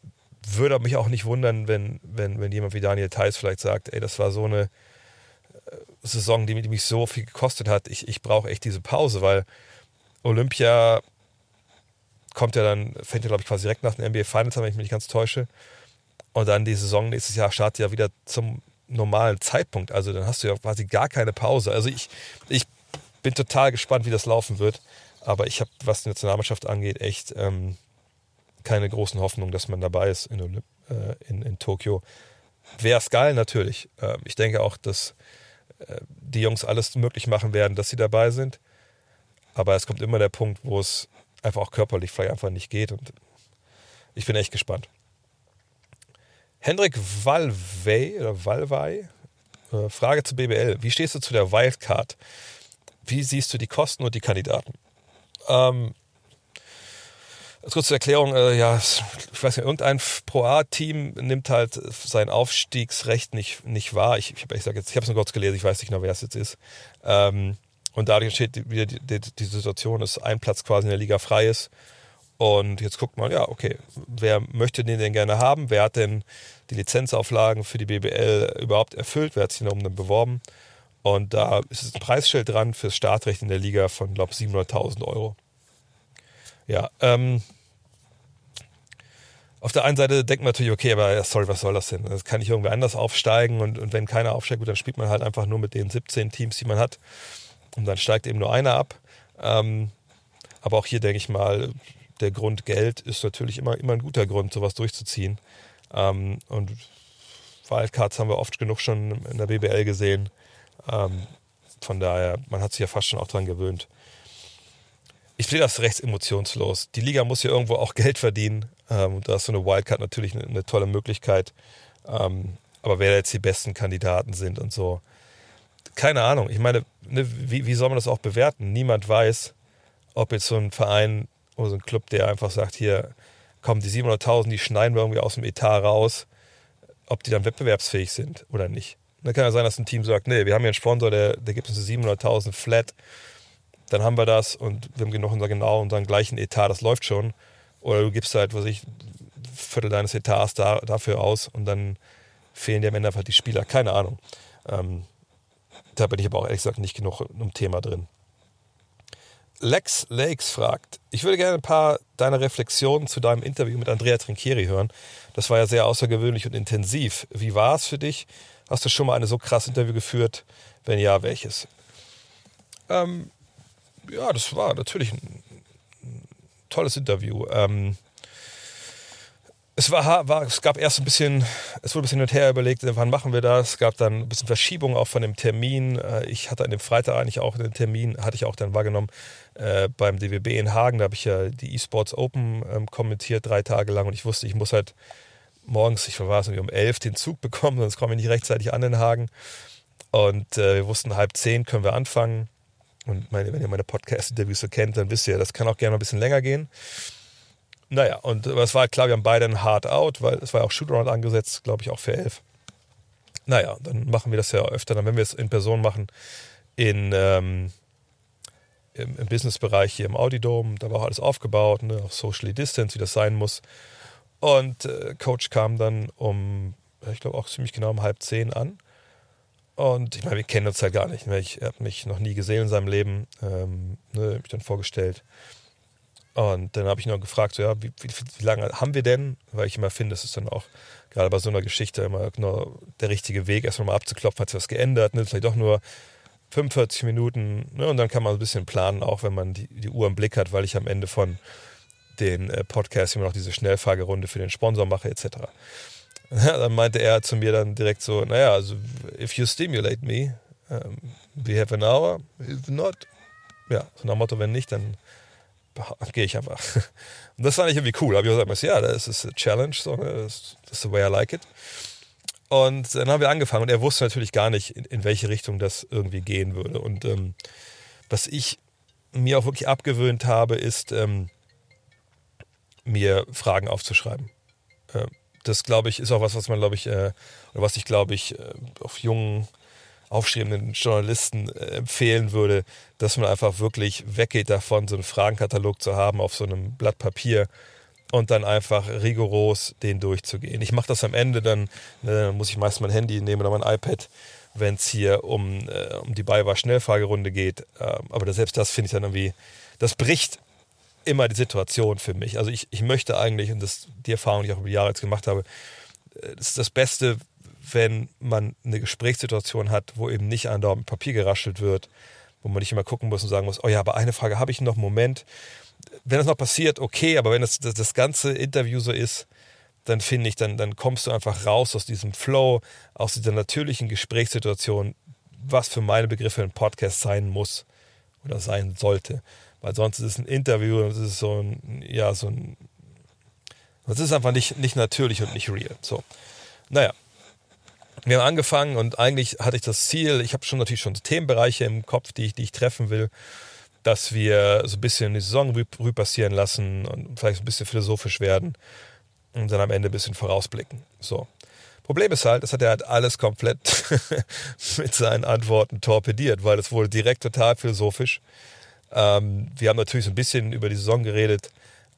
würde mich auch nicht wundern, wenn, wenn, wenn jemand wie Daniel Theiss vielleicht sagt, ey, das war so eine äh, Saison, die, die mich so viel gekostet hat. Ich, ich brauche echt diese Pause, weil Olympia kommt ja dann, fängt ja, glaube ich, quasi direkt nach den NBA Finals an, wenn ich mich nicht ganz täusche. Und dann die Saison nächstes Jahr startet ja wieder zum normalen Zeitpunkt. Also dann hast du ja quasi gar keine Pause. Also ich, ich bin total gespannt, wie das laufen wird. Aber ich habe, was die Nationalmannschaft angeht, echt ähm, keine großen Hoffnungen, dass man dabei ist in, äh, in, in Tokio. Wäre es geil, natürlich. Ähm, ich denke auch, dass äh, die Jungs alles möglich machen werden, dass sie dabei sind. Aber es kommt immer der Punkt, wo es einfach auch körperlich vielleicht einfach nicht geht. Und ich bin echt gespannt. Hendrik Walwey oder Walwey, äh, Frage zu BBL. Wie stehst du zu der Wildcard? Wie siehst du die Kosten und die Kandidaten? Ähm, kurz zur Erklärung, äh, ja, ich weiß nicht, irgendein Pro A-Team nimmt halt sein Aufstiegsrecht nicht, nicht wahr. Ich, ich habe ich es nur kurz gelesen, ich weiß nicht genau, wer es jetzt ist. Ähm, und dadurch entsteht wieder die, die, die, Situation, dass ein Platz quasi in der Liga frei ist. Und jetzt guckt man, ja, okay, wer möchte den denn gerne haben? Wer hat denn die Lizenzauflagen für die BBL überhaupt erfüllt? Wer hat sich darum dann beworben? Und da ist ein Preisschild dran fürs Startrecht in der Liga von, glaube ich, 700.000 Euro. Ja, ähm, auf der einen Seite denkt man natürlich, okay, aber sorry, was soll das denn? Das kann ich irgendwie anders aufsteigen und, und wenn keiner aufsteigt, gut, dann spielt man halt einfach nur mit den 17 Teams, die man hat. Und dann steigt eben nur einer ab. Ähm, aber auch hier denke ich mal, der Grund Geld ist natürlich immer, immer ein guter Grund, sowas durchzuziehen. Ähm, und Wildcards haben wir oft genug schon in der BBL gesehen. Ähm, von daher, man hat sich ja fast schon auch dran gewöhnt. Ich sehe das recht emotionslos. Die Liga muss ja irgendwo auch Geld verdienen. Ähm, da ist so eine Wildcard natürlich eine, eine tolle Möglichkeit. Ähm, aber wer jetzt die besten Kandidaten sind und so, keine Ahnung. Ich meine, ne, wie, wie soll man das auch bewerten? Niemand weiß, ob jetzt so ein Verein oder so ein Club, der einfach sagt, hier, kommen die 700.000, die schneiden wir irgendwie aus dem Etat raus, ob die dann wettbewerbsfähig sind oder nicht. Dann kann ja sein, dass ein Team sagt, nee, wir haben hier einen Sponsor, der, der gibt uns 700.000 flat, dann haben wir das und wir haben genug unser genau unseren gleichen Etat, das läuft schon. Oder du gibst halt, was ich, ein Viertel deines Etats da, dafür aus und dann fehlen dir am Ende einfach die Spieler. Keine Ahnung. Ähm, da bin ich aber auch ehrlich gesagt nicht genug im Thema drin. Lex Lakes fragt, ich würde gerne ein paar deiner Reflexionen zu deinem Interview mit Andrea Trinchieri hören. Das war ja sehr außergewöhnlich und intensiv. Wie war es für dich? Hast du schon mal eine so krass Interview geführt? Wenn ja, welches? Ähm, ja, das war natürlich ein, ein tolles Interview. Ähm, es war, war, es gab erst ein bisschen, es wurde ein bisschen hin und her überlegt, wann machen wir das? Es gab dann ein bisschen Verschiebung auch von dem Termin. Äh, ich hatte an dem Freitag eigentlich auch einen Termin, hatte ich auch dann wahrgenommen äh, beim DWB in Hagen. Da habe ich ja die eSports Open ähm, kommentiert drei Tage lang und ich wusste, ich muss halt morgens, ich war es um elf, den Zug bekommen, sonst komme ich nicht rechtzeitig an in Hagen. Und äh, wir wussten, halb zehn können wir anfangen. Und meine, wenn ihr meine Podcast-Interviews so kennt, dann wisst ihr, das kann auch gerne ein bisschen länger gehen. Naja, und es war klar, wir haben beide ein Hard Out, weil es war ja auch Shootaround angesetzt, glaube ich, auch für elf. Naja, dann machen wir das ja öfter, dann wenn wir es in Person machen, in, ähm, im, im Businessbereich hier im Audidome, da war auch alles aufgebaut, ne, auch socially distance, wie das sein muss. Und äh, Coach kam dann um, ich glaube auch ziemlich genau um halb zehn an. Und ich meine, wir kennen uns ja gar nicht. Ne? Ich habe mich noch nie gesehen in seinem Leben, ähm, ne, mich dann vorgestellt. Und dann habe ich noch gefragt, so, ja, wie, wie, wie, lange haben wir denn? Weil ich immer finde, es ist dann auch gerade bei so einer Geschichte immer nur der richtige Weg, erstmal mal abzuklopfen, hat sich was geändert, ne? vielleicht doch nur 45 Minuten. Ne? Und dann kann man ein bisschen planen, auch wenn man die, die Uhr im Blick hat, weil ich am Ende von den äh, Podcasts immer noch diese Schnellfahrgerunde für den Sponsor mache, etc. Ja, dann meinte er zu mir dann direkt so, naja, also if you stimulate me, um, we have an hour, if not, ja, so nach dem Motto, wenn nicht, dann gehe ich einfach. Und das fand ich irgendwie cool. Habe ich gesagt, ja, das ist eine Challenge, so, ne? das ist the way I like it. Und dann haben wir angefangen und er wusste natürlich gar nicht, in, in welche Richtung das irgendwie gehen würde. Und ähm, was ich mir auch wirklich abgewöhnt habe, ist, ähm, mir Fragen aufzuschreiben. Äh, das, glaube ich, ist auch was, was man, glaube ich, äh, oder was ich, glaube ich, äh, auf jungen, aufstrebenden Journalisten äh, empfehlen würde, dass man einfach wirklich weggeht davon, so einen Fragenkatalog zu haben auf so einem Blatt Papier und dann einfach rigoros den durchzugehen. Ich mache das am Ende, dann äh, muss ich meist mein Handy nehmen oder mein iPad, wenn es hier um, äh, um die Beiwahr-Schnellfragerunde geht. Ähm, aber selbst das finde ich dann irgendwie, das bricht immer die Situation für mich. Also ich, ich möchte eigentlich, und das die Erfahrung, die ich auch über die Jahre jetzt gemacht habe, äh, das ist das Beste, wenn man eine Gesprächssituation hat, wo eben nicht andauernd mit Papier geraschelt wird, wo man nicht immer gucken muss und sagen muss, oh ja, aber eine Frage habe ich noch, Moment. Wenn das noch passiert, okay, aber wenn das, das, das ganze Interview so ist, dann finde ich, dann, dann kommst du einfach raus aus diesem Flow, aus dieser natürlichen Gesprächssituation, was für meine Begriffe ein Podcast sein muss oder sein sollte. Weil sonst ist es ein Interview es ist so ein, ja, so ein, es ist einfach nicht, nicht natürlich und nicht real. So. Naja. Wir haben angefangen und eigentlich hatte ich das Ziel, ich habe schon natürlich schon Themenbereiche im Kopf, die ich, die ich treffen will, dass wir so ein bisschen die Saison rüber passieren lassen und vielleicht ein bisschen philosophisch werden und dann am Ende ein bisschen vorausblicken. So. Problem ist halt, das hat er halt alles komplett mit seinen Antworten torpediert, weil es wurde direkt total philosophisch. Ähm, wir haben natürlich so ein bisschen über die Saison geredet,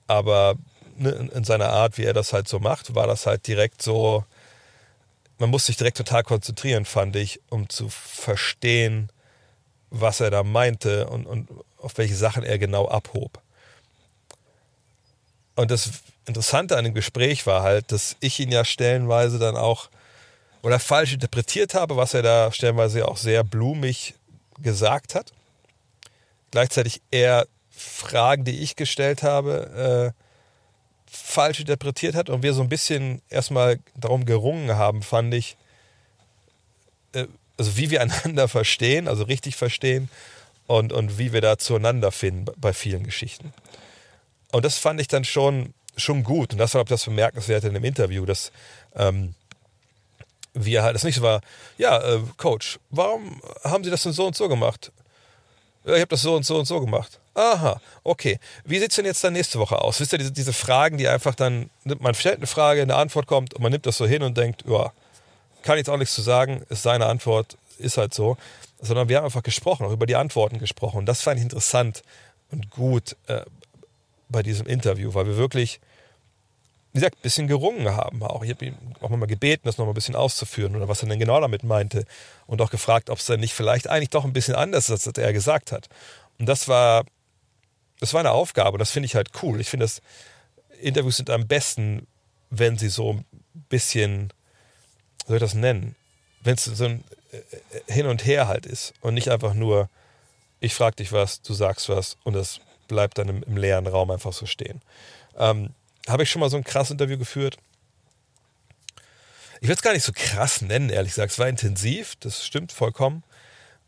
aber ne, in, in, seiner Art, wie er das halt so macht, war das halt direkt so, man muss sich direkt total konzentrieren, fand ich, um zu verstehen, was er da meinte und, und auf welche Sachen er genau abhob. Und das Interessante an dem Gespräch war halt, dass ich ihn ja stellenweise dann auch oder falsch interpretiert habe, was er da stellenweise auch sehr blumig gesagt hat gleichzeitig eher Fragen, die ich gestellt habe, äh, falsch interpretiert hat und wir so ein bisschen erstmal darum gerungen haben, fand ich, äh, also wie wir einander verstehen, also richtig verstehen und, und wie wir da zueinander finden bei vielen Geschichten. Und das fand ich dann schon, schon gut und das war das bemerkenswerte in dem Interview, dass ähm, wir halt, das nicht so war, ja, äh, Coach, warum haben Sie das denn so und so gemacht? ich habe das so und so und so gemacht. Aha, okay. Wie sieht es denn jetzt dann nächste Woche aus? Wisst ihr, diese, diese Fragen, die einfach dann, man stellt eine Frage, eine Antwort kommt und man nimmt das so hin und denkt, ja, kann jetzt auch nichts zu sagen, ist seine Antwort, ist halt so. Sondern wir haben einfach gesprochen, auch über die Antworten gesprochen. Und das fand ich interessant und gut äh, bei diesem Interview, weil wir wirklich wie gesagt, ein bisschen gerungen haben auch. Ich habe ihn auch mal gebeten, das nochmal ein bisschen auszuführen oder was er denn genau damit meinte. Und auch gefragt, ob es dann nicht vielleicht eigentlich doch ein bisschen anders ist, als er gesagt hat. Und das war, das war eine Aufgabe. Das finde ich halt cool. Ich finde, dass Interviews sind am besten, wenn sie so ein bisschen, soll ich das nennen? Wenn es so ein äh, Hin und Her halt ist und nicht einfach nur, ich frage dich was, du sagst was und das bleibt dann im, im leeren Raum einfach so stehen. Ähm, habe ich schon mal so ein krasses Interview geführt. Ich würde es gar nicht so krass nennen, ehrlich gesagt. Es war intensiv, das stimmt vollkommen.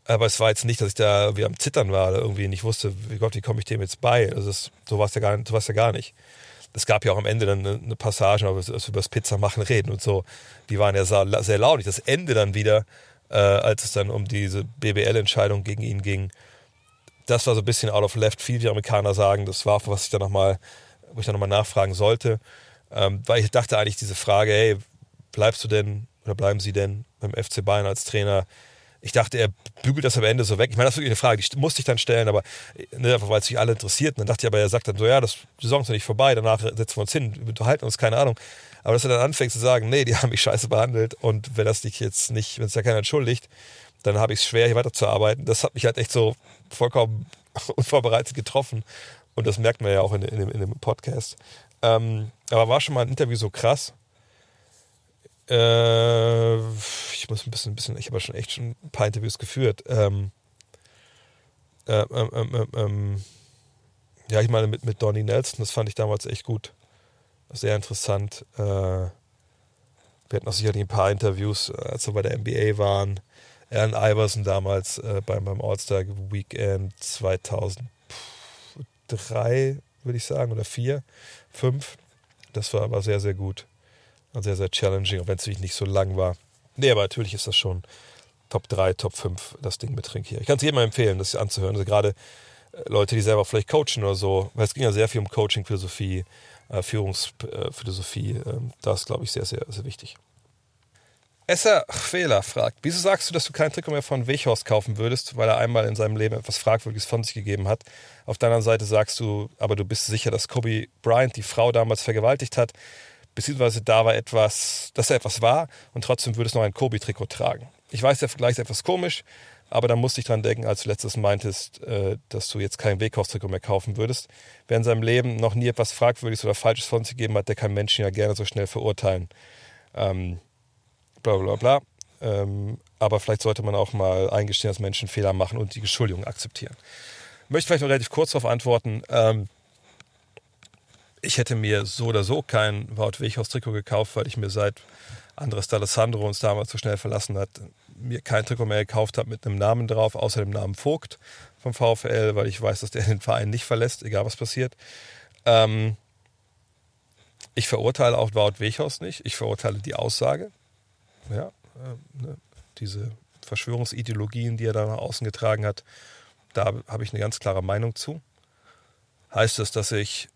Aber es war jetzt nicht, dass ich da wie am Zittern war oder irgendwie nicht wusste, wie Gott, wie komme ich dem jetzt bei? Also das, so war es ja, gar, so ja gar nicht. Es gab ja auch am Ende dann eine, Passage, wo wir über das Pizzamachen reden und so. Die waren ja sehr, launig. Das Ende dann wieder, äh, als es dann um diese BBL-Entscheidung gegen ihn ging, das war so ein bisschen out of left field, wie Amerikaner sagen. Das war, was ich dann nochmal wo ich dann nochmal nachfragen sollte, ähm, weil ich dachte eigentlich diese Frage, hey, bleibst du denn oder bleiben Sie denn beim FC Bayern als Trainer? Ich dachte, er bügelt das am Ende so weg. Ich meine, das ist wirklich eine Frage, die musste ich dann stellen, aber ne, weil es sich alle interessiert. Und dann dachte ich aber, er sagt dann so, ja, das Saison ist noch nicht vorbei, danach setzen wir uns hin, unterhalten uns, keine Ahnung. Aber dass er dann anfängt zu sagen, nee, die haben mich scheiße behandelt und wenn das dich jetzt nicht, wenn es da keiner entschuldigt, dann habe ich es schwer, hier weiterzuarbeiten. Das hat mich halt echt so vollkommen unvorbereitet getroffen. Und das merkt man ja auch in, in, dem, in dem, Podcast. Ähm, aber war schon mal ein Interview so krass. Äh, ich muss ein bisschen, ein bisschen ich habe schon echt schon ein paar Interviews geführt. Ähm, äh, ähm, ähm, ähm, ähm ja, ich meine mit, mit Donnie Nelson, das fand ich damals echt gut. Sehr interessant. Äh, wir hatten auch sicherlich ein paar Interviews, äh, als wir bei der NBA waren. Alan Iverson damals äh, beim, beim All-Star Weekend 2000 drei, würde ich sagen, oder vier, fünf. Das war aber sehr, sehr gut. Sehr, sehr challenging, auch wenn es nicht so lang war. Nee, aber natürlich ist das schon Top 3, Top 5, das Ding mit Trink hier. Ich kann es jedem empfehlen, das anzuhören. Also gerade äh, Leute, die selber vielleicht coachen oder so, weil es ging ja sehr viel um Coaching, Philosophie, äh, Führungsphilosophie. Äh, das glaube ich sehr, sehr, sehr wichtig. Esser Fehler fragt, wieso sagst du, dass du kein Trikot mehr von Weghorst kaufen würdest, weil er einmal in seinem Leben etwas Fragwürdiges von sich gegeben hat? Auf der anderen Seite sagst du, aber du bist sicher, dass Kobe Bryant die Frau damals vergewaltigt hat, beziehungsweise da war etwas, dass er etwas war und trotzdem würdest du noch ein Kobe-Trikot tragen. Ich weiß, der Vergleich ist etwas komisch, aber da musste ich dran denken, als du letztes meintest, äh, dass du jetzt kein Weghorst-Trikot mehr kaufen würdest. Wer in seinem Leben noch nie etwas Fragwürdiges oder Falsches von sich gegeben hat, der kann Menschen ja gerne so schnell verurteilen. Ähm, bla bla bla. Ähm, aber vielleicht sollte man auch mal eingestehen, dass Menschen Fehler machen und die Entschuldigung akzeptieren. Ich möchte vielleicht noch relativ kurz darauf antworten. Ähm, ich hätte mir so oder so kein Wout Weghorst Trikot gekauft, weil ich mir seit Andres D'Alessandro uns damals so schnell verlassen hat, mir kein Trikot mehr gekauft habe mit einem Namen drauf, außer dem Namen Vogt vom VfL, weil ich weiß, dass der den Verein nicht verlässt, egal was passiert. Ähm, ich verurteile auch Wout Weghorst nicht. Ich verurteile die Aussage. Ja, äh, ne, diese Verschwörungsideologien, die er da nach außen getragen hat, da habe ich eine ganz klare Meinung zu. Heißt das, dass ich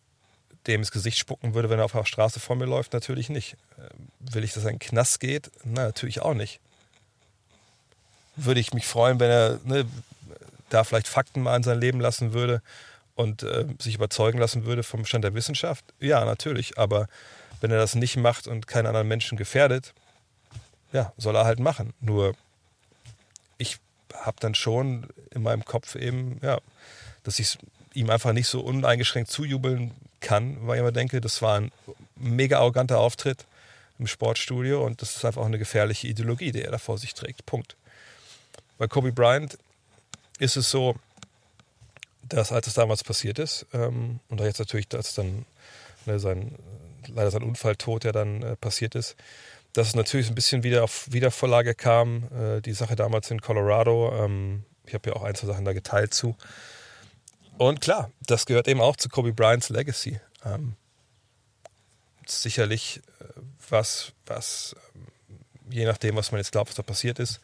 dem ins Gesicht spucken würde, wenn er auf der Straße vor mir läuft? Natürlich nicht. Ähm, will ich, dass er in den Knast geht? Na, natürlich auch nicht. Würde ich mich freuen, wenn er ne, da vielleicht Fakten mal in sein Leben lassen würde und äh, sich überzeugen lassen würde vom Stand der Wissenschaft? Ja, natürlich. Aber wenn er das nicht macht und keinen anderen Menschen gefährdet, ja, soll er halt machen. Nur ich habe dann schon in meinem Kopf eben, ja, dass ich ihm einfach nicht so uneingeschränkt zujubeln kann, weil ich immer denke, das war ein mega arroganter Auftritt im Sportstudio und das ist einfach auch eine gefährliche Ideologie, die er da vor sich trägt. Punkt. Bei Kobe Bryant ist es so, dass als es damals passiert ist, ähm, und jetzt natürlich, als dann ne, sein, leider sein Unfalltod ja dann äh, passiert ist, dass es natürlich ein bisschen wieder auf Wiedervorlage kam. Äh, die Sache damals in Colorado, ähm, ich habe ja auch ein, zwei Sachen da geteilt zu. Und klar, das gehört eben auch zu Kobe Bryants Legacy. Ähm, sicherlich äh, was, was ähm, je nachdem, was man jetzt glaubt, was da passiert ist,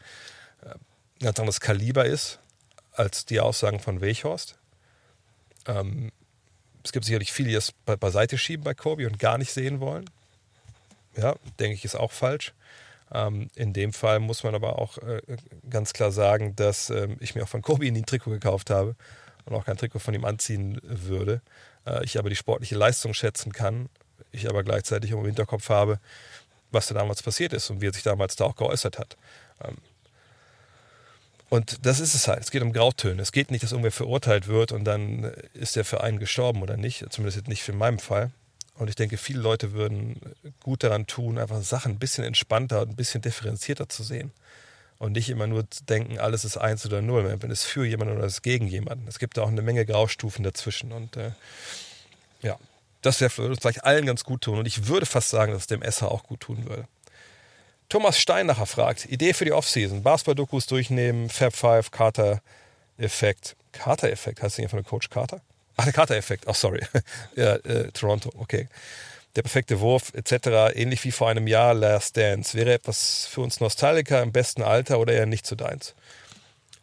äh, ein ganz anderes Kaliber ist als die Aussagen von Weghorst. Ähm, es gibt sicherlich viele, die be beiseite schieben bei Kobe und gar nicht sehen wollen. Ja, denke ich, ist auch falsch. Ähm, in dem Fall muss man aber auch äh, ganz klar sagen, dass ähm, ich mir auch von Kobe in den Trikot gekauft habe und auch kein Trikot von ihm anziehen würde. Äh, ich aber die sportliche Leistung schätzen kann, ich aber gleichzeitig im Hinterkopf habe, was da damals passiert ist und wie er sich damals da auch geäußert hat. Ähm, und das ist es halt. Es geht um Grautöne. Es geht nicht, dass irgendwer verurteilt wird und dann ist der Verein gestorben oder nicht. Zumindest nicht für meinen Fall. Und ich denke, viele Leute würden gut daran tun, einfach Sachen ein bisschen entspannter und ein bisschen differenzierter zu sehen und nicht immer nur denken, alles ist eins oder null, wenn es für jemanden oder es gegen jemanden. Es gibt da auch eine Menge Graustufen dazwischen und äh, ja, das uns vielleicht allen ganz gut tun und ich würde fast sagen, dass es dem Esser auch gut tun würde. Thomas Steinacher fragt, Idee für die Offseason, Basketball-Dokus durchnehmen, Fab Five, Carter-Effekt. Carter-Effekt, heißt das nicht von Coach Carter? Ach, der Carter-Effekt, oh sorry, ja, äh, Toronto, okay der perfekte Wurf etc., ähnlich wie vor einem Jahr Last Dance, wäre etwas für uns Nostalgiker im besten Alter oder eher nicht so deins.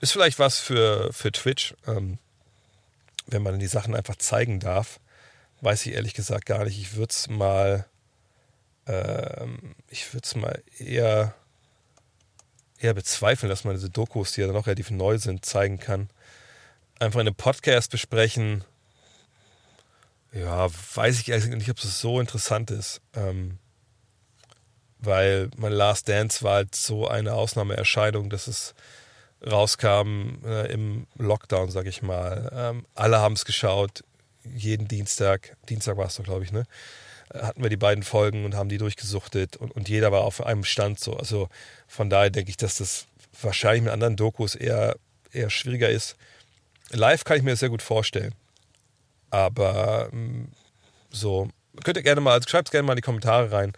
Ist vielleicht was für, für Twitch, ähm, wenn man die Sachen einfach zeigen darf. Weiß ich ehrlich gesagt gar nicht. Ich würde es mal, ähm, ich würde es mal eher, eher bezweifeln, dass man diese Dokus, die ja noch relativ neu sind, zeigen kann. Einfach in einem Podcast besprechen, ja, weiß ich eigentlich nicht, ob es so interessant ist. Ähm, weil mein Last Dance war halt so eine Ausnahmeerscheinung, dass es rauskam äh, im Lockdown, sag ich mal. Ähm, alle haben es geschaut, jeden Dienstag, Dienstag war es doch, glaube ich, ne? Hatten wir die beiden Folgen und haben die durchgesuchtet und, und jeder war auf einem Stand so. Also von daher denke ich, dass das wahrscheinlich mit anderen Dokus eher, eher schwieriger ist. Live kann ich mir das sehr gut vorstellen. Aber ähm, so, könnt ihr gerne mal, also schreibt gerne mal in die Kommentare rein,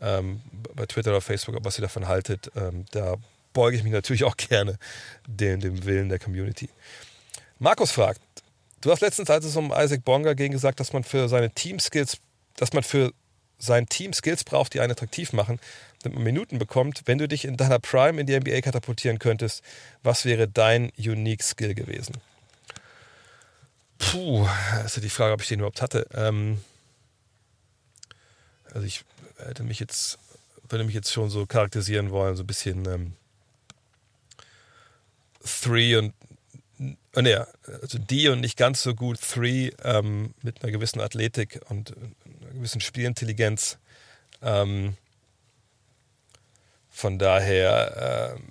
ähm, bei Twitter oder Facebook, was ihr davon haltet. Ähm, da beuge ich mich natürlich auch gerne dem, dem Willen der Community. Markus fragt, du hast letztens, als es um Isaac Bonga ging, gesagt, dass man für seine Team-Skills, dass man für sein Team Skills braucht, die einen attraktiv machen, damit man Minuten bekommt. Wenn du dich in deiner Prime in die NBA katapultieren könntest, was wäre dein Unique Skill gewesen? Puh, ist ja die Frage, ob ich den überhaupt hatte. Ähm, Also ich hätte mich jetzt, würde mich jetzt schon so charakterisieren wollen, so ein bisschen ähm, Three und äh, nee, also die und nicht ganz so gut Three ähm, mit einer gewissen Athletik und einer gewissen Spielintelligenz. Ähm, von daher, ähm,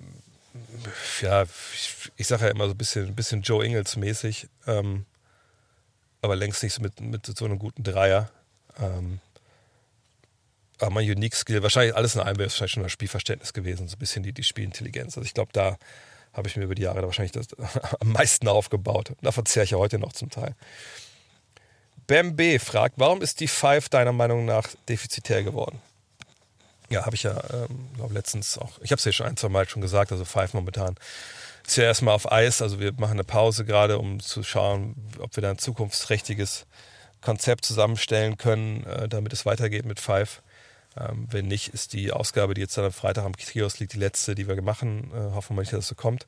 ja, ich, ich sage ja immer so ein bisschen, ein bisschen Joe Ingles mäßig, ähm, aber längst nicht mit, mit so einem guten Dreier. Ähm, aber mein Unique Skill, wahrscheinlich alles in einem wäre wahrscheinlich schon das Spielverständnis gewesen, so ein bisschen die, die Spielintelligenz. Also ich glaube, da habe ich mir über die Jahre wahrscheinlich das am meisten aufgebaut. Davon zehre ich ja heute noch zum Teil. Bam B fragt, warum ist die Five deiner Meinung nach defizitär geworden? Ja, habe ich ja, ähm, glaube letztens auch, ich habe es ja schon ein, zwei Mal schon gesagt, also Five momentan ist ja erstmal auf Eis, also wir machen eine Pause gerade, um zu schauen, ob wir da ein zukunftsträchtiges Konzept zusammenstellen können, äh, damit es weitergeht mit Five. Ähm, wenn nicht, ist die Ausgabe, die jetzt dann am Freitag am Kiosk liegt, die letzte, die wir machen. Äh, hoffen wir nicht, dass es so kommt.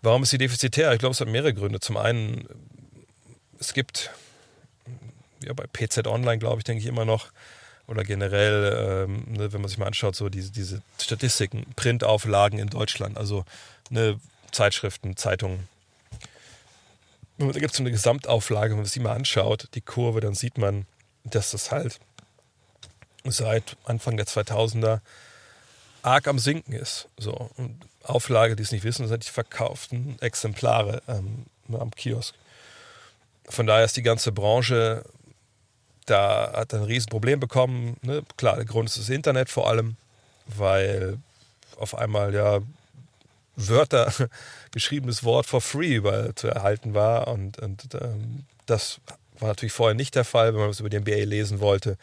Warum ist sie defizitär? Ich glaube, es hat mehrere Gründe. Zum einen, es gibt ja, bei PZ Online, glaube ich, denke ich immer noch, oder generell, ähm, ne, wenn man sich mal anschaut, so diese, diese Statistiken, Printauflagen in Deutschland, also ne, Zeitschriften, Zeitungen. Da gibt es so eine Gesamtauflage, wenn man sich mal anschaut, die Kurve, dann sieht man, dass das halt seit Anfang der 2000er arg am Sinken ist. So. Und Auflage, die es nicht wissen, sind die verkauften Exemplare ähm, am Kiosk. Von daher ist die ganze Branche da hat ein Riesenproblem bekommen. Ne? Klar, der Grund ist das Internet vor allem, weil auf einmal ja Wörter, geschriebenes Wort for free überall zu erhalten war. Und, und ähm, das war natürlich vorher nicht der Fall. Wenn man was über die NBA lesen wollte,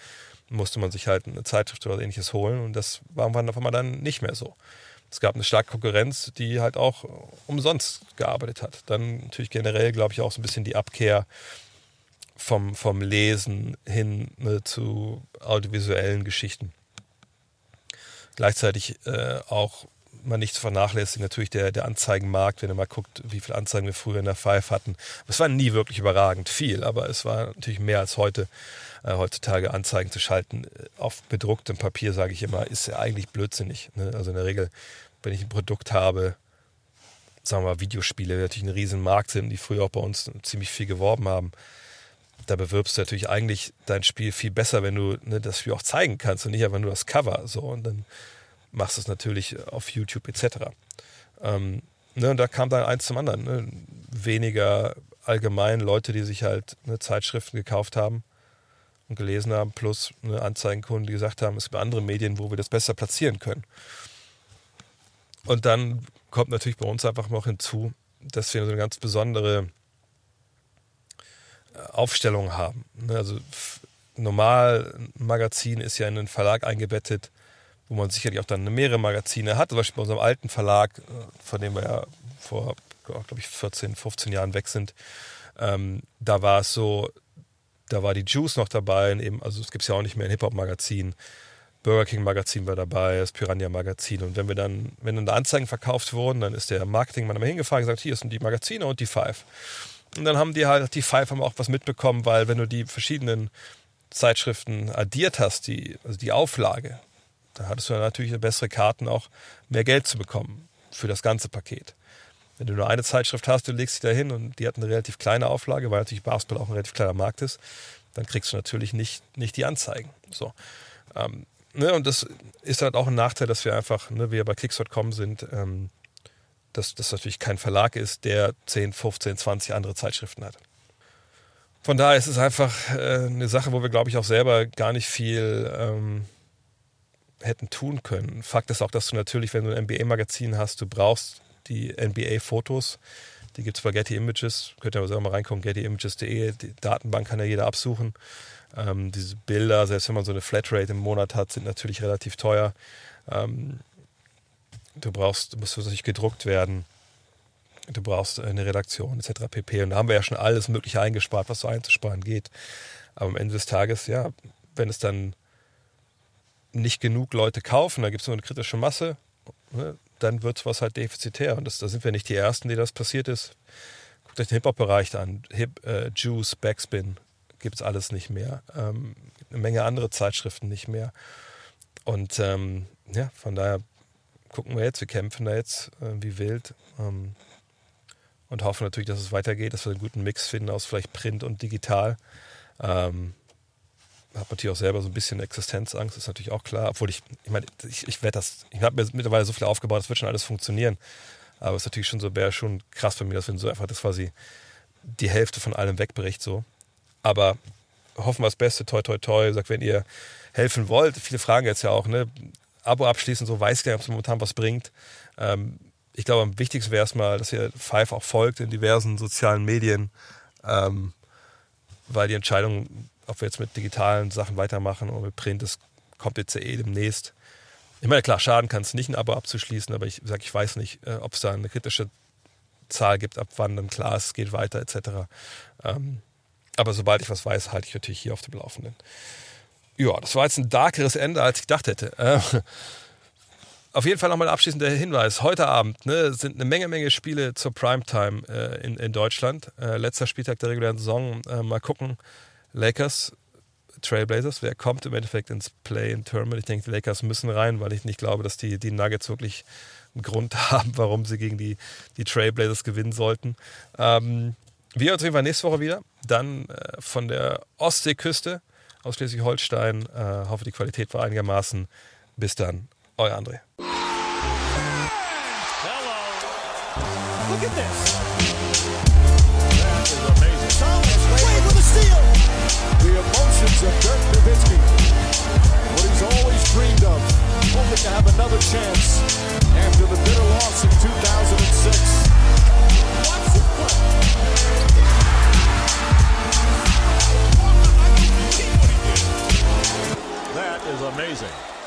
musste man sich halt eine Zeitschrift oder ähnliches holen. Und das war irgendwann auf einmal dann nicht mehr so. Es gab eine starke Konkurrenz, die halt auch umsonst gearbeitet hat. Dann natürlich generell, glaube ich, auch so ein bisschen die Abkehr vom, vom Lesen hin ne, zu audiovisuellen Geschichten. Gleichzeitig äh, auch man nicht zu vernachlässigen, natürlich der, der Anzeigenmarkt, wenn ihr mal guckt, wie viele Anzeigen wir früher in der Five hatten. Es war nie wirklich überragend viel, aber es war natürlich mehr als heute. Äh, heutzutage Anzeigen zu schalten äh, auf bedrucktem Papier, sage ich immer, ist ja eigentlich blödsinnig. Ne? Also in der Regel, wenn ich ein Produkt habe, sagen wir mal Videospiele, die natürlich ein riesen Markt sind, die früher auch bei uns ziemlich viel geworben haben, da bewirbst du natürlich eigentlich dein Spiel viel besser, wenn du ne, das Spiel auch zeigen kannst und nicht einfach nur das Cover. So und dann machst du es natürlich auf YouTube etc. Ähm, ne, und da kam dann eins zum anderen. Ne? Weniger allgemein Leute, die sich halt ne, Zeitschriften gekauft haben und gelesen haben, plus ne, Anzeigenkunden, die gesagt haben, es gibt andere Medien, wo wir das besser platzieren können. Und dann kommt natürlich bei uns einfach noch hinzu, dass wir so eine ganz besondere Aufstellung haben. Ne, also normal ein Magazin ist ja in einen Verlag eingebettet, wo man sicherlich auch dann mehrere Magazine hat. Zum Beispiel bei unserem alten Verlag, äh, von dem wir ja vor, glaube ich, 14, 15 Jahren weg sind, ähm, da war es so, da war die Juice noch dabei, eben, also es gibt es ja auch nicht mehr ein Hip-Hop-Magazin. Burger King Magazin war dabei, das Piranha Magazin. Und wenn wir dann, wenn dann Anzeigen verkauft wurden, dann ist der Marketingmann immer hingefahren und gesagt, hier sind die Magazine und die Five. Und dann haben die halt, die Five haben auch was mitbekommen, weil wenn du die verschiedenen Zeitschriften addiert hast, die, also die Auflage, dann hattest du natürlich bessere Karten, auch mehr Geld zu bekommen für das ganze Paket. Wenn du nur eine Zeitschrift hast, du legst sie da hin und die hat eine relativ kleine Auflage, weil natürlich Basketball auch ein relativ kleiner Markt ist, dann kriegst du natürlich nicht, nicht die Anzeigen. So. Ähm, ne, und das ist halt auch ein Nachteil, dass wir einfach, ne, wir bei Klicks.com sind, ähm, dass das natürlich kein Verlag ist, der 10, 15, 20 andere Zeitschriften hat. Von daher ist es einfach äh, eine Sache, wo wir, glaube ich, auch selber gar nicht viel ähm, hätten tun können. Fakt ist auch, dass du natürlich, wenn du ein NBA-Magazin hast, du brauchst die NBA-Fotos. Die gibt es bei Getty Images. Könnt ihr aber selber mal reingucken, gettyimages.de. Die Datenbank kann ja jeder absuchen. Ähm, diese Bilder, selbst wenn man so eine Flatrate im Monat hat, sind natürlich relativ teuer. Ähm, du brauchst, du musst natürlich gedruckt werden, du brauchst eine Redaktion etc. pp. Und da haben wir ja schon alles Mögliche eingespart, was so einzusparen geht. Aber am Ende des Tages, ja, wenn es dann nicht genug Leute kaufen, da gibt es nur eine kritische Masse, ne, dann wird was halt defizitär. Und das, da sind wir nicht die Ersten, die das passiert ist. Guckt euch den Hip-Hop-Bereich an. Hip, äh, Juice, Backspin, gibt es alles nicht mehr. Ähm, eine Menge andere Zeitschriften nicht mehr. Und ähm, ja, von daher gucken wir jetzt, wir kämpfen da jetzt äh, wie wild ähm, und hoffen natürlich, dass es weitergeht, dass wir einen guten Mix finden aus vielleicht Print und digital. Ähm, habe natürlich auch selber so ein bisschen Existenzangst, ist natürlich auch klar. Obwohl ich, ich meine, ich, ich werde das, ich habe mir mittlerweile so viel aufgebaut, das wird schon alles funktionieren. Aber es ist natürlich schon so, wäre schon krass für mich, dass wenn so einfach das quasi die Hälfte von allem wegbricht so. Aber hoffen wir das Beste, toi toi toi. Sagt, wenn ihr helfen wollt, viele fragen jetzt ja auch, ne, Abo abschließen, so weiß ich gar nicht, ob es momentan was bringt. Ähm, ich glaube, am wichtigsten wäre erstmal, dass ihr Five auch folgt in diversen sozialen Medien, ähm, weil die Entscheidung, ob wir jetzt mit digitalen Sachen weitermachen oder mit Print, das kommt jetzt eh demnächst. Ich meine, klar, schaden kann es nicht, ein Abo abzuschließen, aber ich sage, ich weiß nicht, äh, ob es da eine kritische Zahl gibt, ab wann dann klar es geht weiter, etc. Ähm, aber sobald ich was weiß, halte ich natürlich hier auf dem Laufenden. Ja, das war jetzt ein darkeres Ende, als ich gedacht hätte. Äh, auf jeden Fall nochmal ein abschließender Hinweis. Heute Abend ne, sind eine Menge, Menge Spiele zur Primetime äh, in, in Deutschland. Äh, letzter Spieltag der regulären Saison. Äh, mal gucken. Lakers, Trailblazers, wer kommt im Endeffekt ins Play-in-Tournament? Ich denke, die Lakers müssen rein, weil ich nicht glaube, dass die, die Nuggets wirklich einen Grund haben, warum sie gegen die, die Trailblazers gewinnen sollten. Ähm, wir uns jeden nächste Woche wieder. Dann äh, von der Ostseeküste aus Schleswig-Holstein. Äh, hoffe, die Qualität war einigermaßen. Bis dann, euer André. Hello. Look at this. The emotions of Dirk Nowitzki. What he's always dreamed of. Hoping to have another chance after the bitter loss in 2006. Watch the. That is amazing.